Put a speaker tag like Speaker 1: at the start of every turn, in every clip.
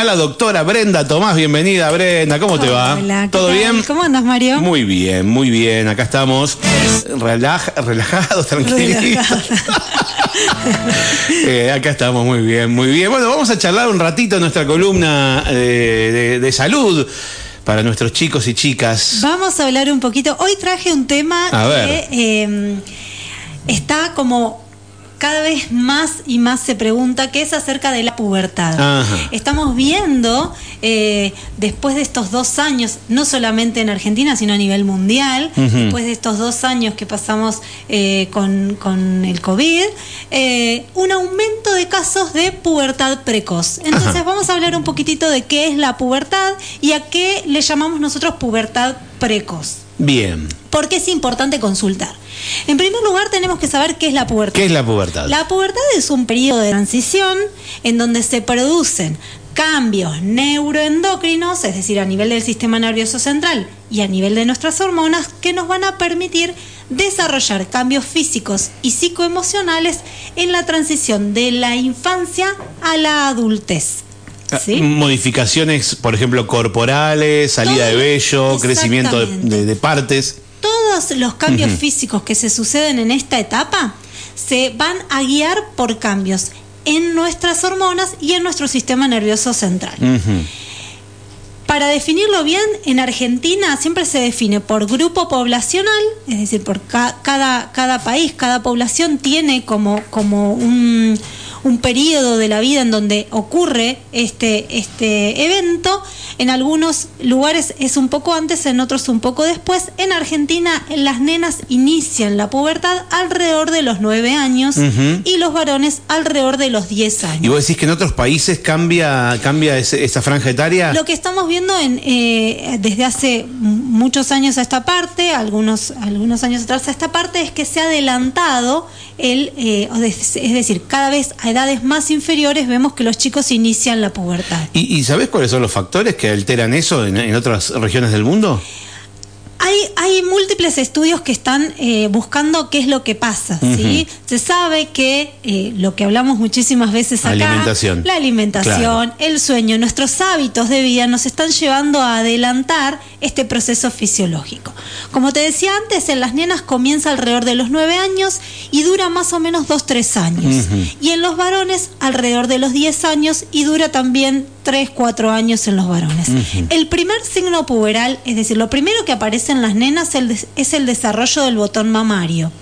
Speaker 1: a la doctora Brenda Tomás. Bienvenida, Brenda. ¿Cómo te va?
Speaker 2: Hola, ¿qué
Speaker 1: ¿Todo
Speaker 2: tal?
Speaker 1: bien?
Speaker 2: ¿Cómo andas, Mario?
Speaker 1: Muy bien, muy bien. Acá estamos relaja- relajados, tranquilitos. Eh, acá estamos muy bien, muy bien. Bueno, vamos a charlar un ratito en nuestra columna eh, de, de salud para nuestros chicos y chicas.
Speaker 2: Vamos a hablar un poquito. Hoy traje un tema
Speaker 1: A
Speaker 2: que eh, está como cada vez más y más se pregunta, que es acerca de la pubertad.
Speaker 1: Ajá.
Speaker 2: Estamos viendo, eh, después de estos dos años, no solamente en Argentina, sino a nivel mundial, después de estos dos años que pasamos eh, con, con el COVID, eh, un aumento de casos de pubertad precoz. Entonces
Speaker 1: Ajá.
Speaker 2: vamos a hablar un poquitito de qué es la pubertad y a qué le llamamos nosotros pubertad precoz.
Speaker 1: Bien.
Speaker 2: ¿Por qué es importante consultar? En primer lugar, tenemos que saber qué es la pubertad.
Speaker 1: ¿Qué es la pubertad?
Speaker 2: La pubertad es un periodo de transición en donde se producen cambios neuroendocrinos, es decir, a nivel del sistema nervioso central y a nivel de nuestras hormonas, que nos van a permitir desarrollar cambios físicos y psicoemocionales en la transición de la infancia a la adultez. ¿Sí?
Speaker 1: Ah, Modificaciones, por ejemplo, corporales, salida de vello, crecimiento de,
Speaker 2: Exactamente.
Speaker 1: de- de partes.
Speaker 2: Todos los cambios físicos que se suceden en esta etapa se van a guiar por cambios en nuestras hormonas y en nuestro sistema nervioso central. Para definirlo bien, en Argentina siempre se define por grupo poblacional, es decir, por ca- cada, cada país, cada población tiene como, como un, un periodo de la vida en donde ocurre este, este evento. En algunos lugares es un poco antes, en otros un poco después. En Argentina las nenas inician la pubertad alrededor de los 9 años y los varones alrededor de los 10 años.
Speaker 1: ¿Y vos decís que en otros países cambia, cambia ese- esa franja etaria?
Speaker 2: Lo que estamos viendo en, eh, desde hace muchos años a esta parte, algunos, algunos años atrás a esta parte, es que se ha adelantado el, eh, es decir, cada vez a edades más inferiores vemos que los chicos inician la pubertad.
Speaker 1: ¿Y, sabés cuáles son los factores que alteran eso en otras regiones del mundo?
Speaker 2: Hay, hay múltiples estudios que están eh, buscando qué es lo que pasa, ¿sí? Se sabe que eh, lo que hablamos muchísimas veces acá,
Speaker 1: Alimentación.
Speaker 2: la alimentación, el sueño, nuestros hábitos de vida nos están llevando a adelantar este proceso fisiológico. Como te decía antes, en las nenas comienza alrededor de los 9 años y dura más o menos 2-3 años. Y en los varones alrededor de los 10 años y dura también 3-4 años en los varones. El primer signo puberal, es decir, lo primero que aparece en las nenas es el desarrollo del botón mamario.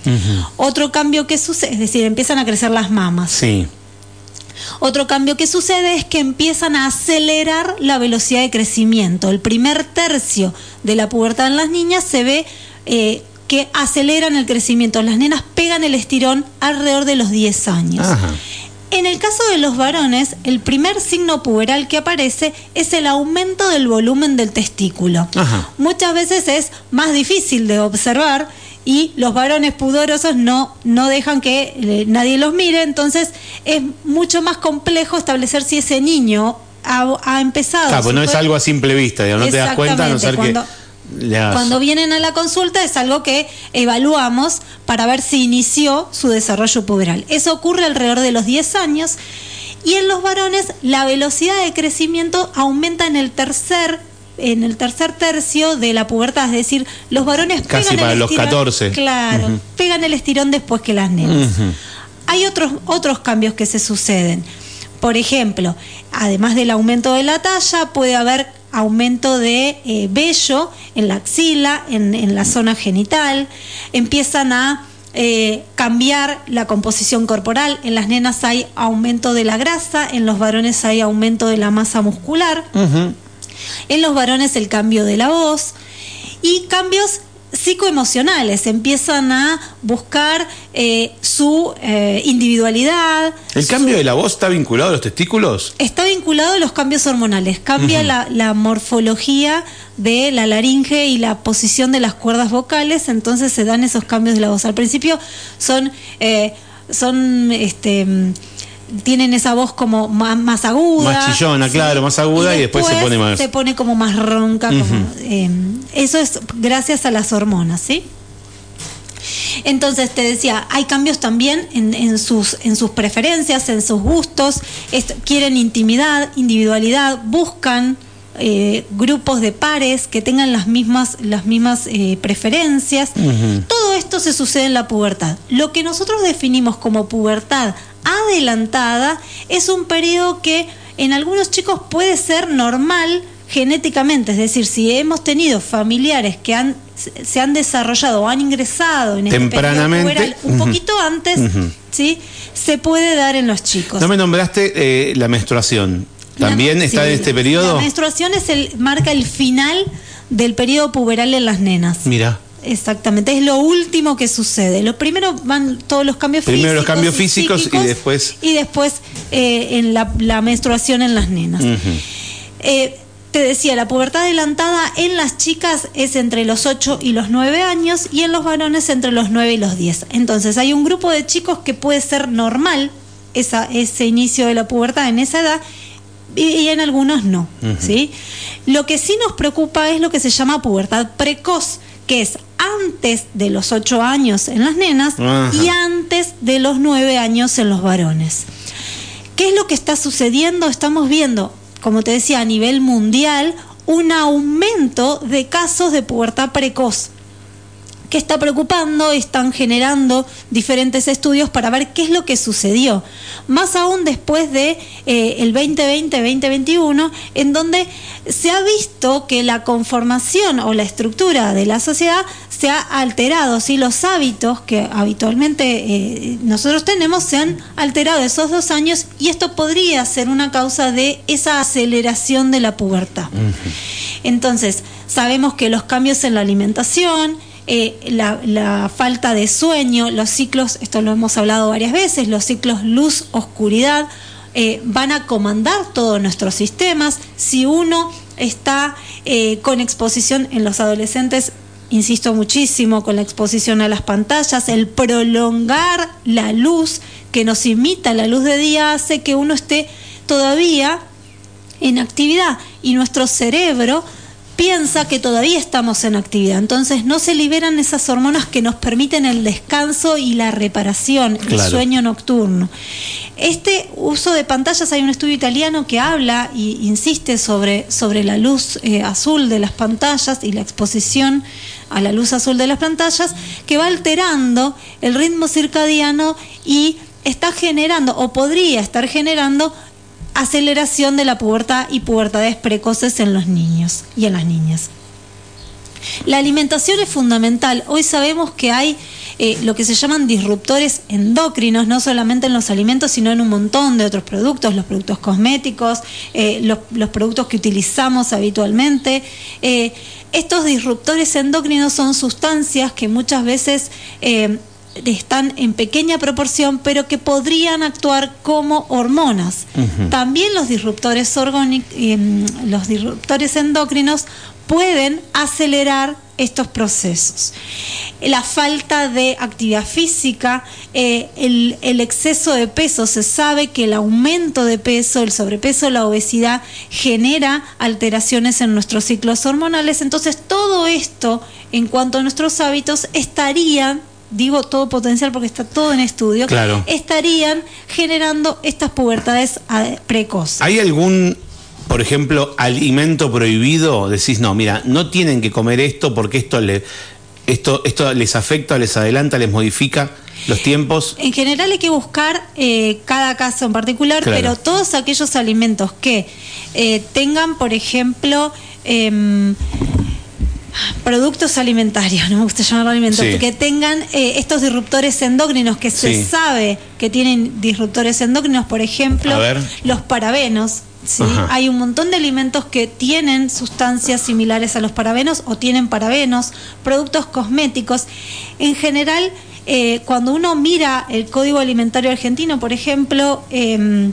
Speaker 2: Otro cambio que sucede, es decir, empiezan a crecer las mamas.
Speaker 1: Sí.
Speaker 2: Otro cambio que sucede es que empiezan a acelerar la velocidad de crecimiento. El primer tercio de la pubertad en las niñas se ve eh, que aceleran el crecimiento. Las nenas pegan el estirón alrededor de los 10 años.
Speaker 1: Ajá.
Speaker 2: En el caso de los varones, el primer signo puberal que aparece es el aumento del volumen del testículo.
Speaker 1: Ajá.
Speaker 2: Muchas veces es más difícil de observar y los varones pudorosos no, no dejan que eh, nadie los mire, entonces es mucho más complejo establecer si ese niño ha, ha empezado.
Speaker 1: Claro, pues no es algo a simple vista, digamos, no te das cuenta a no ser que
Speaker 2: Cuando vienen a la consulta es algo que evaluamos para ver si inició su desarrollo puberal. Eso ocurre alrededor de los 10 años y en los varones la velocidad de crecimiento aumenta en el tercer en el tercer tercio de la pubertad, es decir, los varones
Speaker 1: Casi
Speaker 2: pegan
Speaker 1: para
Speaker 2: el
Speaker 1: los
Speaker 2: estirón,
Speaker 1: 14.
Speaker 2: Claro, pegan el estirón después que las nenas. Hay otros, otros cambios que se suceden. Por ejemplo, además del aumento de la talla, puede haber aumento de eh, vello en la axila, en, en la zona genital. Empiezan a eh, cambiar la composición corporal. En las nenas hay aumento de la grasa, en los varones hay aumento de la masa muscular. En los varones el cambio de la voz y cambios psicoemocionales. Empiezan a buscar eh, su eh, individualidad.
Speaker 1: ¿El
Speaker 2: su-
Speaker 1: cambio de la voz está vinculado a los testículos?
Speaker 2: Está vinculado a los cambios hormonales. Cambia la, la morfología de la laringe y la posición de las cuerdas vocales, entonces se dan esos cambios de la voz. Al principio son, eh, son este, tienen esa voz como más, aguda.
Speaker 1: Más chillona, claro, más aguda, y después se pone más-
Speaker 2: Se pone como más ronca. como, eh, eso es gracias a las hormonas, ¿sí? Entonces te decía, hay cambios también en, sus, en sus preferencias, en sus gustos, quieren intimidad, individualidad, buscan eh, grupos de pares que tengan las mismas, las mismas eh, preferencias. Todo esto se sucede en la pubertad. Lo que nosotros definimos como pubertad adelantada es un periodo que en algunos chicos puede ser normal genéticamente, es decir, si hemos tenido familiares que han se han desarrollado o han ingresado en este
Speaker 1: tempranamente
Speaker 2: un poquito antes, ¿sí? Se puede dar en los chicos.
Speaker 1: No me nombraste eh, la menstruación. ¿También está en este periodo?
Speaker 2: La menstruación es el, marca el final del periodo puberal en las nenas.
Speaker 1: Mira.
Speaker 2: Exactamente, es lo último que sucede. Lo primero van todos los cambios
Speaker 1: físicos.
Speaker 2: Primero
Speaker 1: los cambios físicos y, después.
Speaker 2: Y después eh, en la, menstruación en las nenas. Eh, te decía, la pubertad adelantada en las chicas es entre los 8 y los 9 años y en los varones entre los 9 y los 10. Entonces hay un grupo de chicos que puede ser normal esa, ese inicio de la pubertad en esa edad y, en algunos no. ¿sí? Lo que sí nos preocupa es lo que se llama pubertad precoz, que es antes de los 8 años en las nenas y antes de los 9 años en los varones. ¿Qué es lo que está sucediendo? Estamos viendo, como te decía, a nivel mundial, un aumento de casos de pubertad precoz que está preocupando, están generando diferentes estudios para ver qué es lo que sucedió. Más aún después de eh, el 2020-2021, en donde se ha visto que la conformación o la estructura de la sociedad se ha alterado, ¿sí? los hábitos que habitualmente eh, nosotros tenemos se han alterado esos dos años y esto podría ser una causa de esa aceleración de la pubertad. Entonces, sabemos que los cambios en la alimentación, eh, la, falta de sueño, los ciclos, esto lo hemos hablado varias veces, los ciclos luz-oscuridad eh, van a comandar todos nuestros sistemas. Si uno está eh, con exposición en los adolescentes, insisto muchísimo, con la exposición a las pantallas, el prolongar la luz que nos imita la luz de día hace que uno esté todavía en actividad y nuestro cerebro piensa que todavía estamos en actividad. Entonces no se liberan esas hormonas que nos permiten el descanso y la reparación, el sueño nocturno. Este uso de pantallas, hay un estudio italiano que habla e insiste sobre, sobre la luz eh, azul de las pantallas y la exposición a la luz azul de las pantallas, que va alterando el ritmo circadiano y está generando o podría estar generando aceleración de la pubertad y pubertades precoces en los niños y en las niñas. La alimentación es fundamental. Hoy sabemos que hay eh, lo que se llaman disruptores endocrinos, no solamente en los alimentos, sino en un montón de otros productos, los productos cosméticos, eh, los, productos que utilizamos habitualmente. Eh, estos disruptores endocrinos son sustancias que muchas veces están en pequeña proporción, pero que podrían actuar como hormonas. También los disruptores, em, los disruptores endocrinos pueden acelerar estos procesos. La falta de actividad física, eh, el, el, exceso de peso, se sabe que el aumento de peso, el sobrepeso, la obesidad genera alteraciones en nuestros ciclos hormonales. Entonces todo esto, en cuanto a nuestros hábitos, estarían digo todo potencial porque está todo en estudio, estarían generando estas pubertades precoces.
Speaker 1: ¿Hay algún, por ejemplo, alimento prohibido? Decís, no, mira, no tienen que comer esto porque esto, le, esto, esto les afecta, les adelanta, les modifica los tiempos.
Speaker 2: En general hay que buscar eh, cada caso en particular, pero todos aquellos alimentos que eh, tengan, por ejemplo, em, productos alimentarios, no me gusta llamarlo alimentos, que tengan eh, estos disruptores endócrinos que se sabe que tienen disruptores endócrinos, por ejemplo, los parabenos. ¿sí? Hay un montón de alimentos que tienen sustancias similares a los parabenos o tienen parabenos, productos cosméticos. En general, eh, cuando uno mira el Código Alimentario Argentino, por ejemplo, em,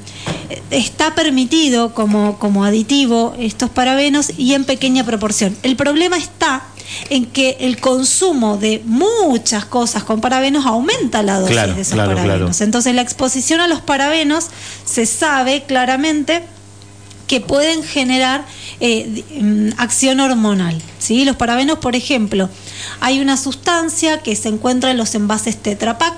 Speaker 2: está permitido como, como aditivo estos parabenos y en pequeña proporción. El problema está en que el consumo de muchas cosas con parabenos aumenta la dosis de esos parabenos. Entonces la exposición a los parabenos se sabe claramente que pueden generar eh, mm, acción hormonal. ¿sí? Los parabenos, por ejemplo, hay una sustancia que se encuentra en los envases Tetra Pak,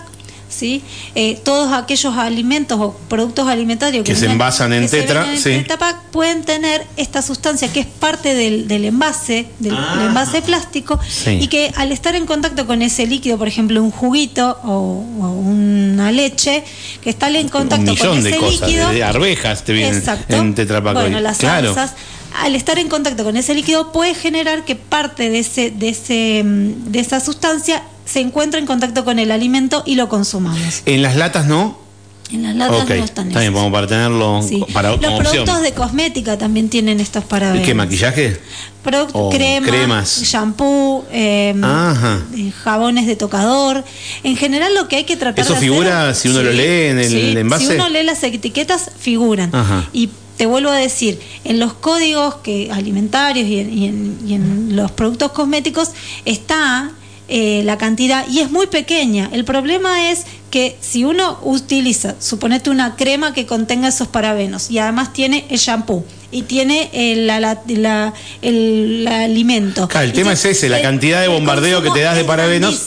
Speaker 2: ¿sí? Eh, todos aquellos alimentos o productos alimentarios
Speaker 1: que, se
Speaker 2: vienen-
Speaker 1: envasan en
Speaker 2: que se
Speaker 1: tetra,
Speaker 2: venden en
Speaker 1: sí.
Speaker 2: Tetra Pak pueden tener esta sustancia que es parte del, del envase, del,
Speaker 1: Ah.
Speaker 2: del envase plástico,
Speaker 1: Sí.
Speaker 2: y que al estar en contacto con ese líquido, por ejemplo, un juguito o, o una leche, que está en contacto
Speaker 1: un
Speaker 2: con ese
Speaker 1: de cosas,
Speaker 2: líquido.
Speaker 1: de arvejas te vienen
Speaker 2: Exacto.
Speaker 1: en Tetra Pak
Speaker 2: Bueno,
Speaker 1: hoy.
Speaker 2: las
Speaker 1: claro.
Speaker 2: salsas, al estar en contacto con ese líquido, puede generar que parte de, ese, de, ese, mm, de esa sustancia se encuentre en contacto con el alimento y lo consumamos.
Speaker 1: En las latas no.
Speaker 2: En las latas no están
Speaker 1: está bien, vamos para tenerlo
Speaker 2: Sí.
Speaker 1: para
Speaker 2: Los
Speaker 1: como
Speaker 2: productos
Speaker 1: opción.
Speaker 2: de cosmética también tienen estos
Speaker 1: ¿Y
Speaker 2: parabenos.
Speaker 1: qué maquillaje?
Speaker 2: Product-
Speaker 1: O
Speaker 2: crema,
Speaker 1: cremas.
Speaker 2: shampoo, eh,
Speaker 1: Ajá.
Speaker 2: eh, jabones de tocador. En general lo que hay que tratar
Speaker 1: ¿Eso
Speaker 2: de hacer-
Speaker 1: figura si uno lo lee en el
Speaker 2: sí,
Speaker 1: envase?
Speaker 2: Si uno lee las etiquetas, figuran.
Speaker 1: Ajá.
Speaker 2: Y te vuelvo a decir, en los códigos que alimentarios y en, y en- y en los productos cosméticos está eh, la cantidad y es muy pequeña. El problema es que si uno utiliza, suponete una crema que contenga esos parabenos y además tiene el shampoo y tiene el, la- la- la- el- el alimento.
Speaker 1: Claro, el tema es ese, la cantidad de bombardeo que te das de parabenos.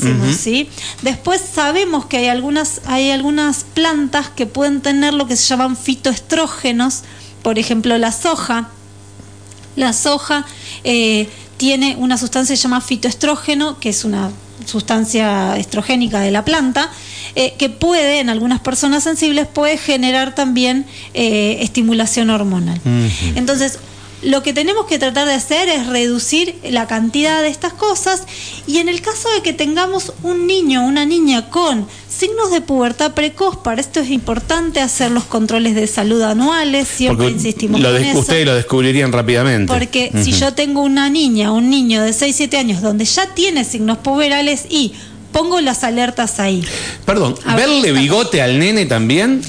Speaker 2: Después sabemos que hay algunas, hay algunas plantas que pueden tener lo que se llaman fitoestrógenos, por ejemplo la soja. La soja eh, tiene una sustancia que se llama fitoestrógeno, que es una sustancia estrogénica de la planta, eh, que puede, en algunas personas sensibles, puede generar también eh, estimulación hormonal. Entonces, lo que tenemos que tratar de hacer es reducir la cantidad de estas cosas y en el caso de que tengamos un niño o una niña con signos de pubertad precoz, para esto es importante hacer los controles de salud anuales, siempre
Speaker 1: Porque
Speaker 2: insistimos
Speaker 1: lo
Speaker 2: con eso.
Speaker 1: ustedes lo descubrirían rápidamente.
Speaker 2: Porque si yo tengo una niña o un niño de 6, 7 años donde ya tiene signos puberales y pongo las alertas ahí.
Speaker 1: Perdón,
Speaker 2: A
Speaker 1: ¿verle bigote al nene también?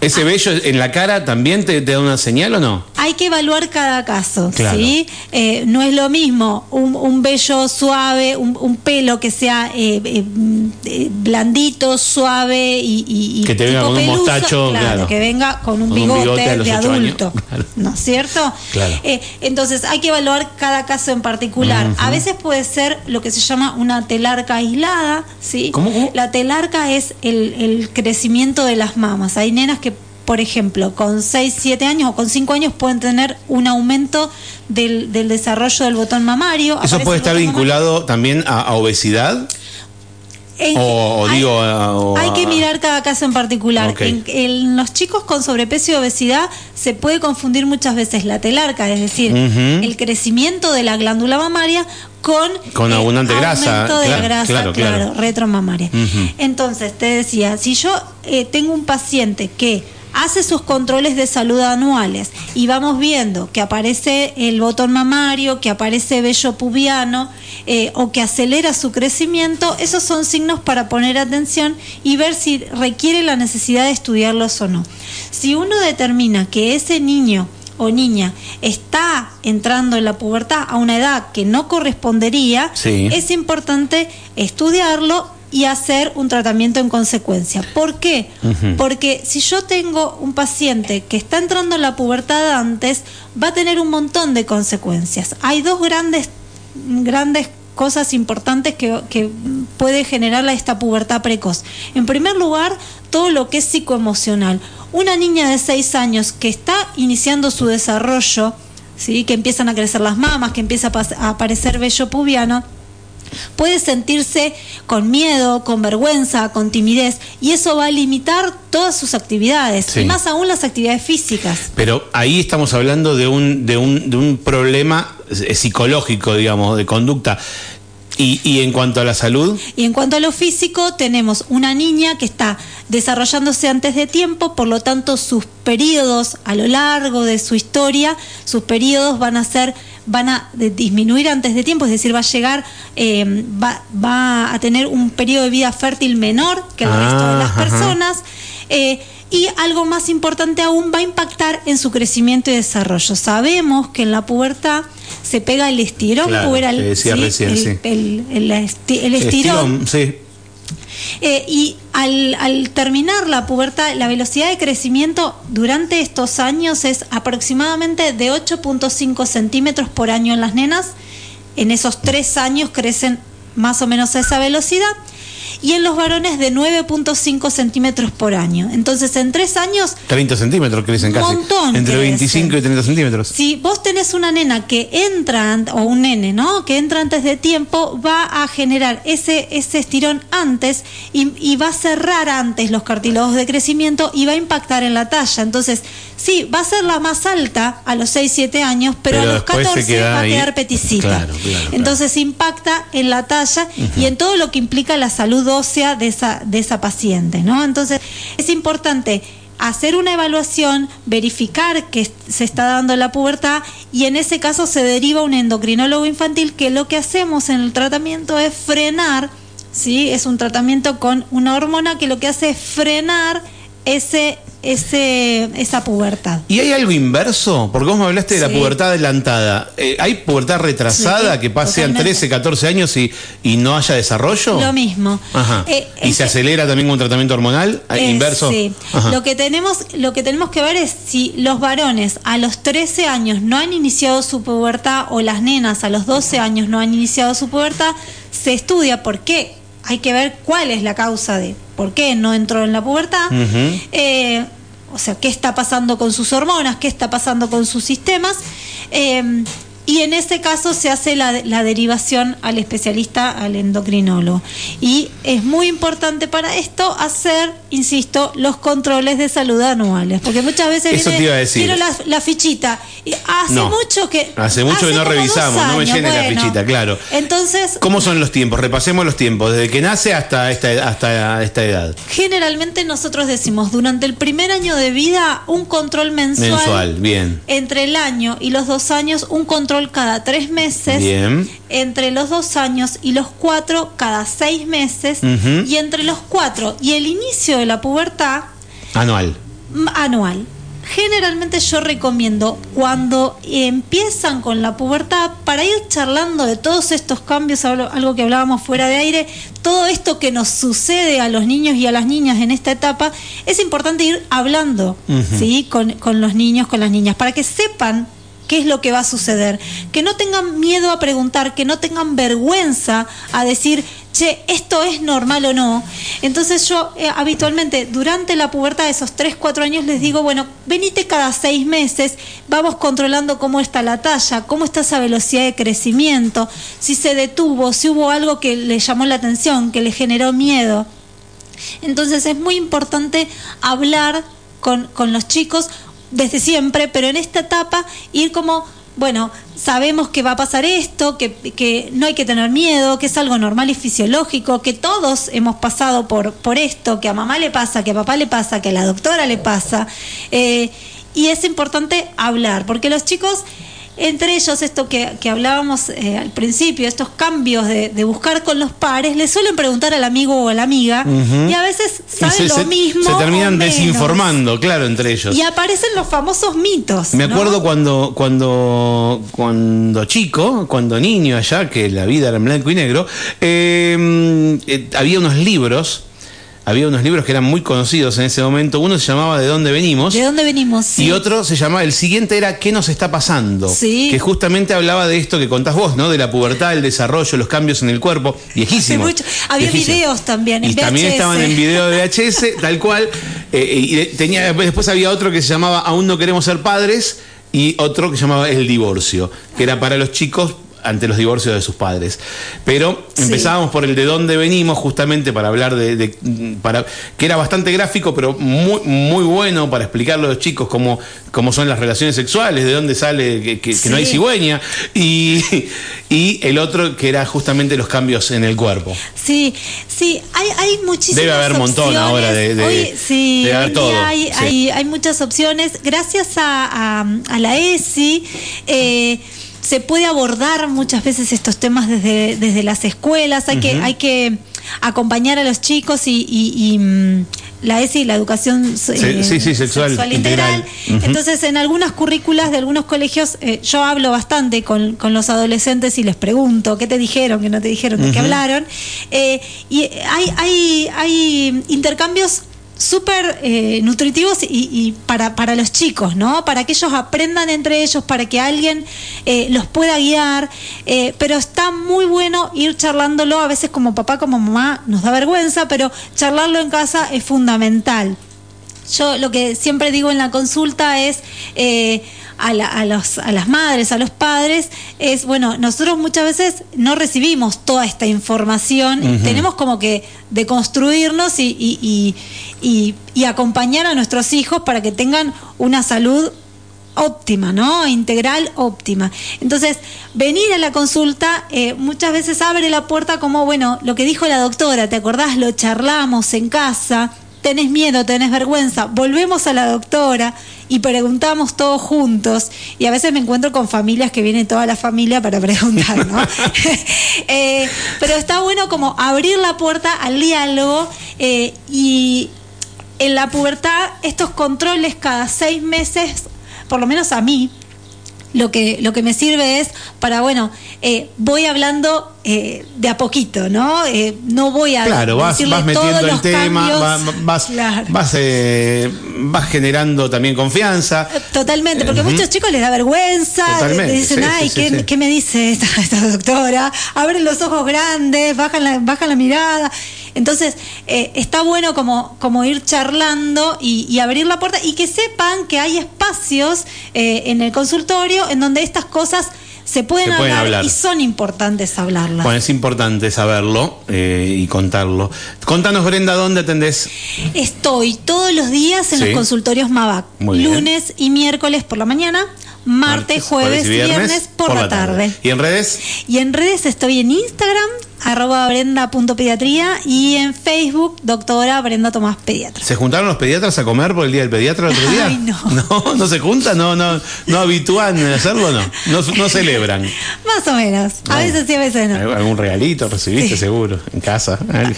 Speaker 1: ¿Ese vello en la cara también te, te da una señal o no?
Speaker 2: Hay que evaluar cada caso,
Speaker 1: Claro.
Speaker 2: ¿sí? Eh, no es lo mismo un, un vello suave, un, un pelo que sea eh, eh, eh, blandito, suave y, y-
Speaker 1: Que te venga
Speaker 2: tipo
Speaker 1: con un mostacho, claro.
Speaker 2: que venga con un
Speaker 1: Con un
Speaker 2: bigote, de adulto,
Speaker 1: claro.
Speaker 2: ¿no es cierto?
Speaker 1: Claro.
Speaker 2: Eh, entonces hay que evaluar cada caso en particular. A veces puede ser lo que se llama una telarca aislada, ¿sí?
Speaker 1: ¿Cómo, cómo?
Speaker 2: La telarca es el, el crecimiento de las mamas. Hay nenas que, por ejemplo, con 6, 7 años o con 5 años pueden tener un aumento del, del desarrollo del botón mamario.
Speaker 1: ¿Eso
Speaker 2: Aparece
Speaker 1: puede estar
Speaker 2: mamario.
Speaker 1: vinculado también a, a obesidad?
Speaker 2: En-
Speaker 1: O-
Speaker 2: hay,
Speaker 1: digo, a- o
Speaker 2: hay que mirar cada caso en particular. En, en los chicos con sobrepeso y obesidad se puede confundir muchas veces la telarca, es decir, el crecimiento de la glándula mamaria con,
Speaker 1: Con abundante
Speaker 2: aumento
Speaker 1: grasa,
Speaker 2: de
Speaker 1: claro,
Speaker 2: grasa,
Speaker 1: claro,
Speaker 2: claro,
Speaker 1: claro.
Speaker 2: retromamaria. Entonces, te decía, si yo eh, tengo un paciente que hace sus controles de salud anuales y vamos viendo que aparece el botón mamario, que aparece vello pubiano eh, o que acelera su crecimiento, esos son signos para poner atención y ver si requiere la necesidad de estudiarlos o no. Si uno determina que ese niño o niña está entrando en la pubertad a una edad que no correspondería,
Speaker 1: Sí.
Speaker 2: es importante estudiarlo y hacer un tratamiento en consecuencia. ¿Por qué? Porque si yo tengo un paciente que está entrando en la pubertad antes, va a tener un montón de consecuencias. Hay dos grandes, grandes cosas importantes que, que puede generar esta pubertad precoz. En primer lugar, todo lo que es psicoemocional. Una niña de 6 años que está iniciando su desarrollo, ¿sí? que empiezan a crecer las mamas, que empieza a, a aparecer vello pubiano, puede sentirse con miedo, con vergüenza, con timidez, y eso va a limitar todas sus actividades,
Speaker 1: Sí.
Speaker 2: y más aún las actividades físicas.
Speaker 1: Pero ahí estamos hablando de un, de un, de un problema eh, psicológico, digamos, de conducta. Y, y en cuanto a la salud,
Speaker 2: Y en cuanto a lo físico, tenemos una niña que está desarrollándose antes de tiempo, por lo tanto sus periodos a lo largo de su historia, sus periodos van a ser van a disminuir antes de tiempo, es decir, va a llegar, eh, va, va a tener un periodo de vida fértil menor que el resto de las
Speaker 1: Ah,
Speaker 2: personas. eh, y algo más importante aún va a impactar en su crecimiento y desarrollo. Sabemos que en la pubertad se pega el estirón
Speaker 1: Claro,
Speaker 2: puberal, ¿sí?
Speaker 1: recién,
Speaker 2: el,
Speaker 1: sí.
Speaker 2: el- el estirón,
Speaker 1: sí.
Speaker 2: Eh, y al, al terminar la pubertad, la velocidad de crecimiento durante estos años es aproximadamente de 8.5 centímetros por año en las nenas. En esos tres años crecen más o menos a esa velocidad y en los varones de 9.5 centímetros por año. Entonces, en tres años...
Speaker 1: 30 centímetros crecen casi.
Speaker 2: Montón
Speaker 1: Entre
Speaker 2: crecen.
Speaker 1: 25 y 30 centímetros.
Speaker 2: Si vos tenés una nena que entra, o un nene, ¿no? Que entra antes de tiempo, va a generar ese, ese estirón antes y, y va a cerrar antes los cartílagos de crecimiento y va a impactar en la talla. Entonces, sí, va a ser la más alta a los 6, 7 años, pero,
Speaker 1: Pero
Speaker 2: a los
Speaker 1: después se
Speaker 2: 14
Speaker 1: queda
Speaker 2: va a quedar peticita.
Speaker 1: Claro, claro, claro.
Speaker 2: Entonces impacta en la talla y en todo lo que implica la salud de esa, de esa paciente, ¿no? Entonces es importante hacer una evaluación, verificar que se está dando la pubertad y en ese caso se deriva un endocrinólogo infantil que lo que hacemos en el tratamiento es frenar, ¿sí? Es un tratamiento con una hormona que lo que hace es frenar ese, ese, esa pubertad.
Speaker 1: ¿Y hay algo inverso? Porque vos me hablaste de la pubertad adelantada. Eh, ¿Hay pubertad retrasada
Speaker 2: Sí,
Speaker 1: que pasean
Speaker 2: totalmente.
Speaker 1: 13, 14 años y, y no haya desarrollo?
Speaker 2: Lo mismo.
Speaker 1: Ajá.
Speaker 2: Eh,
Speaker 1: ¿Y se
Speaker 2: que-
Speaker 1: acelera también con tratamiento hormonal? ¿Hay
Speaker 2: Eh,
Speaker 1: ¿Inverso?
Speaker 2: Sí.
Speaker 1: Ajá.
Speaker 2: Lo que tenemos, lo que tenemos que ver es si los varones a los 13 años no han iniciado su pubertad o las nenas a los 12 años no han iniciado su pubertad, se estudia por qué. Hay que ver cuál es la causa de por qué no entró en la pubertad. Eh, o sea, qué está pasando con sus hormonas, qué está pasando con sus sistemas. Eh, y en ese caso se hace la, la derivación al especialista, al endocrinólogo. Y es muy importante para esto hacer, insisto, los controles de salud anuales. Porque muchas veces
Speaker 1: Eso
Speaker 2: viene,
Speaker 1: te iba a decir.
Speaker 2: quiero la, la fichita. Y hace
Speaker 1: No.
Speaker 2: mucho que...
Speaker 1: Hace mucho que no revisamos, no me llene la
Speaker 2: bueno.
Speaker 1: fichita, claro.
Speaker 2: Entonces,
Speaker 1: ¿Cómo son los tiempos? Repasemos los tiempos, desde que nace hasta esta, hasta esta edad.
Speaker 2: generalmente nosotros decimos, durante el primer año de vida, un control mensual.
Speaker 1: Mensual, bien.
Speaker 2: Entre el año y los dos años, un control cada tres meses.
Speaker 1: Bien.
Speaker 2: Entre los dos años y los cuatro, cada seis meses. Y entre los cuatro y el inicio de la pubertad,
Speaker 1: Anual.
Speaker 2: anual. Generalmente yo recomiendo cuando empiezan con la pubertad para ir charlando de todos estos cambios, algo que hablábamos fuera de aire, todo esto que nos sucede a los niños y a las niñas en esta etapa, es importante ir hablando. ¿sí? con, con los niños, con las niñas, para que sepan qué es lo que va a suceder, que no tengan miedo a preguntar, que no tengan vergüenza a decir, che, esto es normal o no. Entonces yo eh, habitualmente durante la pubertad de esos 3, 4 años les digo, bueno, venite cada 6 meses, vamos controlando cómo está la talla, cómo está esa velocidad de crecimiento, si se detuvo, si hubo algo que le llamó la atención, que le generó miedo. Entonces es muy importante hablar con, con los chicos desde siempre, pero en esta etapa ir como, bueno, sabemos que va a pasar esto, que, que no hay que tener miedo, que es algo normal y fisiológico, que todos hemos pasado por, por esto, que a mamá le pasa, que a papá le pasa, que a la doctora le pasa. eh, y es importante hablar, porque los chicos entre ellos, esto que, que hablábamos eh, al principio, estos cambios de, de buscar con los pares, le suelen preguntar al amigo o a la amiga y a veces saben
Speaker 1: se,
Speaker 2: lo
Speaker 1: se-
Speaker 2: mismo.
Speaker 1: se terminan
Speaker 2: o menos.
Speaker 1: desinformando, claro, entre ellos.
Speaker 2: Y aparecen los famosos mitos.
Speaker 1: Me
Speaker 2: ¿no?
Speaker 1: acuerdo cuando, cuando, cuando chico, cuando niño allá, que la vida era en blanco y negro, eh, eh, había unos libros, había unos libros que eran muy conocidos en ese momento. Uno se llamaba ¿De dónde venimos?
Speaker 2: ¿De dónde venimos? Sí.
Speaker 1: Y otro se llamaba, el siguiente era ¿Qué nos está pasando?
Speaker 2: Sí.
Speaker 1: Que justamente hablaba de esto que contás vos, ¿no? De la pubertad, el desarrollo, los cambios en el cuerpo. Viejísimo.
Speaker 2: Mucho. Había videos también en
Speaker 1: Y también
Speaker 2: VHS.
Speaker 1: estaban en video de VHS, tal cual. Eh, y tenía, después había otro que se llamaba Aún no queremos ser padres y otro que se llamaba El divorcio, que era para los chicos ante los divorcios de sus padres. Pero
Speaker 2: Sí.
Speaker 1: empezábamos por el de dónde venimos, justamente para hablar de, de- para que era bastante gráfico, pero muy, muy bueno para explicarle a los chicos cómo, cómo son las relaciones sexuales, de dónde sale que, que- que no hay cigüeña, y, y el otro que era justamente los cambios en el cuerpo.
Speaker 2: Sí, sí, hay, hay muchísimas
Speaker 1: Debe haber un montón
Speaker 2: opciones.
Speaker 1: ahora de- de-
Speaker 2: Hoy, sí, hoy día
Speaker 1: todo,
Speaker 2: Hay,
Speaker 1: sí.
Speaker 2: hay, hay muchas opciones. Gracias a, a- a la ESI eh, se puede abordar muchas veces estos temas desde, desde las escuelas. Hay, que, hay que acompañar a los chicos y, y- y, mm, la ESI, la educación eh,
Speaker 1: sí, sí, sexual
Speaker 2: integral. Entonces, en algunas currículas de algunos colegios, eh, yo hablo bastante con, con los adolescentes y les pregunto qué te dijeron, qué no te dijeron, de qué hablaron. Eh, y hay, hay, hay intercambios súper eh, nutritivos y, y para, para los chicos, ¿no? Para que ellos aprendan entre ellos, para que alguien eh, los pueda guiar, eh, pero está muy bueno ir charlándolo, a veces como papá, como mamá, nos da vergüenza, pero charlarlo en casa es fundamental. Yo lo que siempre digo en la consulta es eh, a, la- a los- a las madres, a los padres, es, bueno, nosotros muchas veces no recibimos toda esta información, tenemos como que deconstruirnos y, y, y- y- y acompañar a nuestros hijos para que tengan una salud óptima, ¿no? Integral óptima. Entonces, venir a la consulta eh, muchas veces abre la puerta como, bueno, lo que dijo la doctora, ¿te acordás? Lo charlamos en casa, tenés miedo, tenés vergüenza, volvemos a la doctora y preguntamos todos juntos. Y a veces me encuentro con familias que viene toda la familia para preguntar, ¿no? Eh, pero está bueno como abrir la puerta al diálogo eh, y en la pubertad estos controles cada seis meses, por lo menos a mí, lo que, lo que me sirve es para, bueno, eh, voy hablando eh, de a poquito, ¿no? Eh, no voy a
Speaker 1: Claro, vas, vas metiendo el
Speaker 2: los
Speaker 1: tema,
Speaker 2: cambios.
Speaker 1: vas,
Speaker 2: Claro.
Speaker 1: vas, eh, vas generando también confianza.
Speaker 2: Totalmente, porque a muchos chicos les da vergüenza,
Speaker 1: Totalmente,
Speaker 2: le dicen,
Speaker 1: sí,
Speaker 2: ay,
Speaker 1: sí,
Speaker 2: ¿qué,
Speaker 1: sí.
Speaker 2: qué me dice esta, esta doctora? Abren los ojos grandes, bajan la, bajan la mirada. Entonces, eh, está bueno como, como ir charlando y, y abrir la puerta y que sepan que hay espacios eh, en el consultorio en donde estas cosas se pueden,
Speaker 1: Se pueden
Speaker 2: hablar,
Speaker 1: hablar.
Speaker 2: y son importantes hablarlas.
Speaker 1: Bueno, es importante saberlo eh, y contarlo. Contanos, Brenda, ¿dónde atendés?
Speaker 2: Estoy todos los días en
Speaker 1: Sí.
Speaker 2: los consultorios MAVAC, lunes y miércoles por la mañana, martes, jueves, y viernes, por, la tarde.
Speaker 1: ¿Y en redes?
Speaker 2: Y en redes estoy en Instagram, arroba brenda.pediatría y en Facebook, doctora Brenda Tomás Pediatra.
Speaker 1: ¿Se juntaron los pediatras a comer por el día del pediatra el otro día?
Speaker 2: Ay, no.
Speaker 1: No, no se juntan, no, no, no habitúan en hacerlo, no. No, no celebran.
Speaker 2: Más o menos. A veces sí, a veces no.
Speaker 1: ¿Algún- ¿Algún regalito recibiste
Speaker 2: Sí.
Speaker 1: seguro? En casa.
Speaker 2: Algo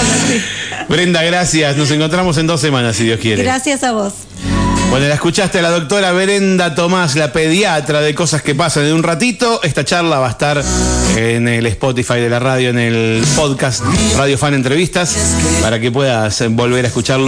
Speaker 2: así.
Speaker 1: Brenda, gracias. Nos encontramos en dos semanas, si Dios quiere.
Speaker 2: Gracias a vos.
Speaker 1: Bueno, la escuchaste a la doctora Brenda Tomás, la pediatra de cosas que pasan en un ratito. Esta charla va a estar en el Spotify de la radio, en el podcast Radio Fan Entrevistas, para que puedas volver a escucharlo.